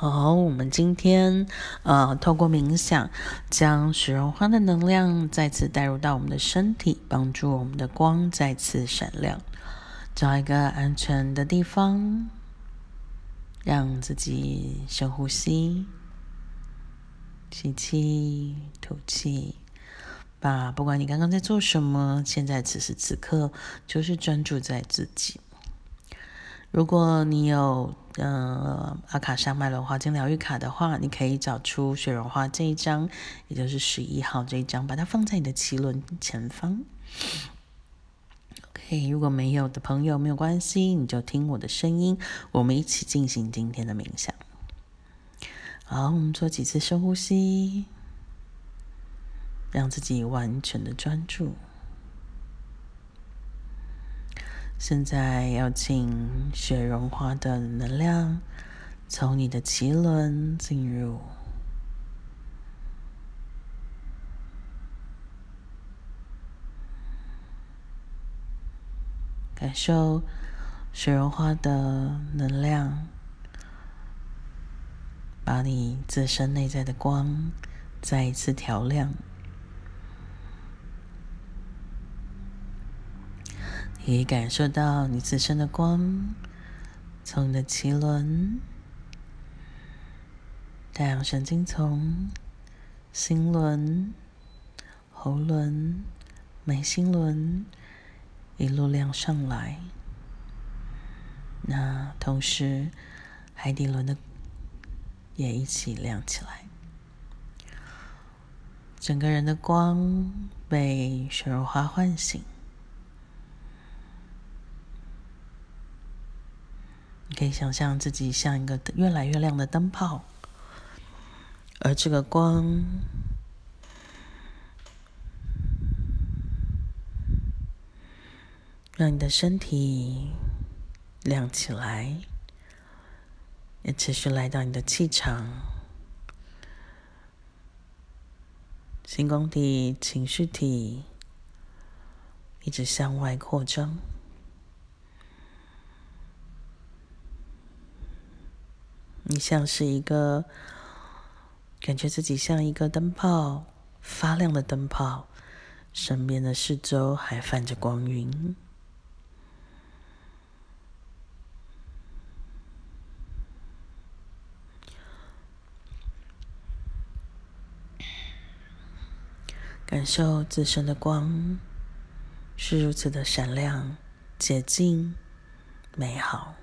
好，我们今天呃，透过冥想，将水绒花的能量再次带入到我们的身体，帮助我们的光再次闪亮。找一个安全的地方，让自己深呼吸，吸气，吐气。把不管你刚刚在做什么，现在此时此刻就是专注在自己。如果你有呃阿卡莎麦伦花精疗愈卡的话，你可以找出雪绒花这一张，也就是十一号这一张，把它放在你的脐轮前方。OK，如果没有的朋友没有关系，你就听我的声音，我们一起进行今天的冥想。好，我们做几次深呼吸，让自己完全的专注。现在要请雪绒花的能量从你的脐轮进入，感受雪绒花的能量，把你自身内在的光再一次调亮。可以感受到你自身的光，从你的脐轮、太阳神经丛、心轮、喉轮、眉心轮一路亮上来。那同时，海底轮的也一起亮起来，整个人的光被雪绒花唤醒。可以想象自己像一个越来越亮的灯泡，而这个光让你的身体亮起来，也持续来到你的气场、星光体、情绪体，一直向外扩张。你像是一个，感觉自己像一个灯泡，发亮的灯泡，身边的四周还泛着光晕。感受自身的光是如此的闪亮、洁净、美好。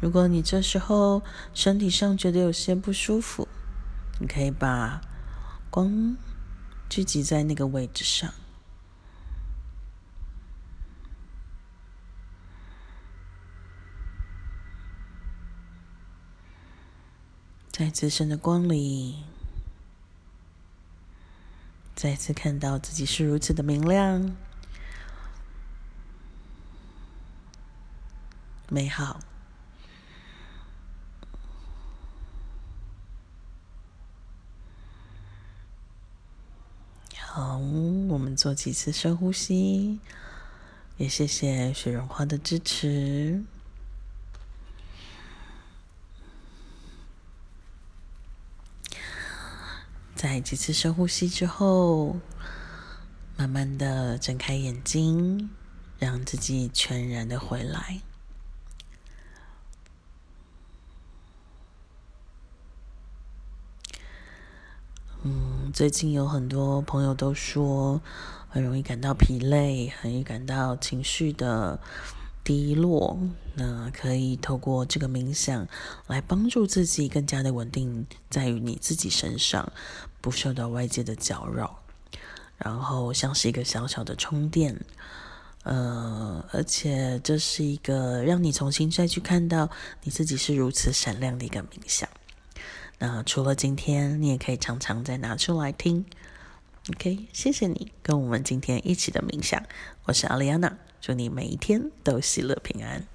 如果你这时候身体上觉得有些不舒服，你可以把光聚集在那个位置上，在自身的光里，再次看到自己是如此的明亮、美好。好，我们做几次深呼吸，也谢谢雪绒花的支持。在几次深呼吸之后，慢慢的睁开眼睛，让自己全然的回来。嗯，最近有很多朋友都说很容易感到疲累，很容易感到情绪的低落。那可以透过这个冥想来帮助自己更加的稳定在于你自己身上，不受到外界的搅扰，然后像是一个小小的充电。呃，而且这是一个让你重新再去看到你自己是如此闪亮的一个冥想。那除了今天，你也可以常常再拿出来听。OK，谢谢你跟我们今天一起的冥想。我是阿丽安娜，祝你每一天都喜乐平安。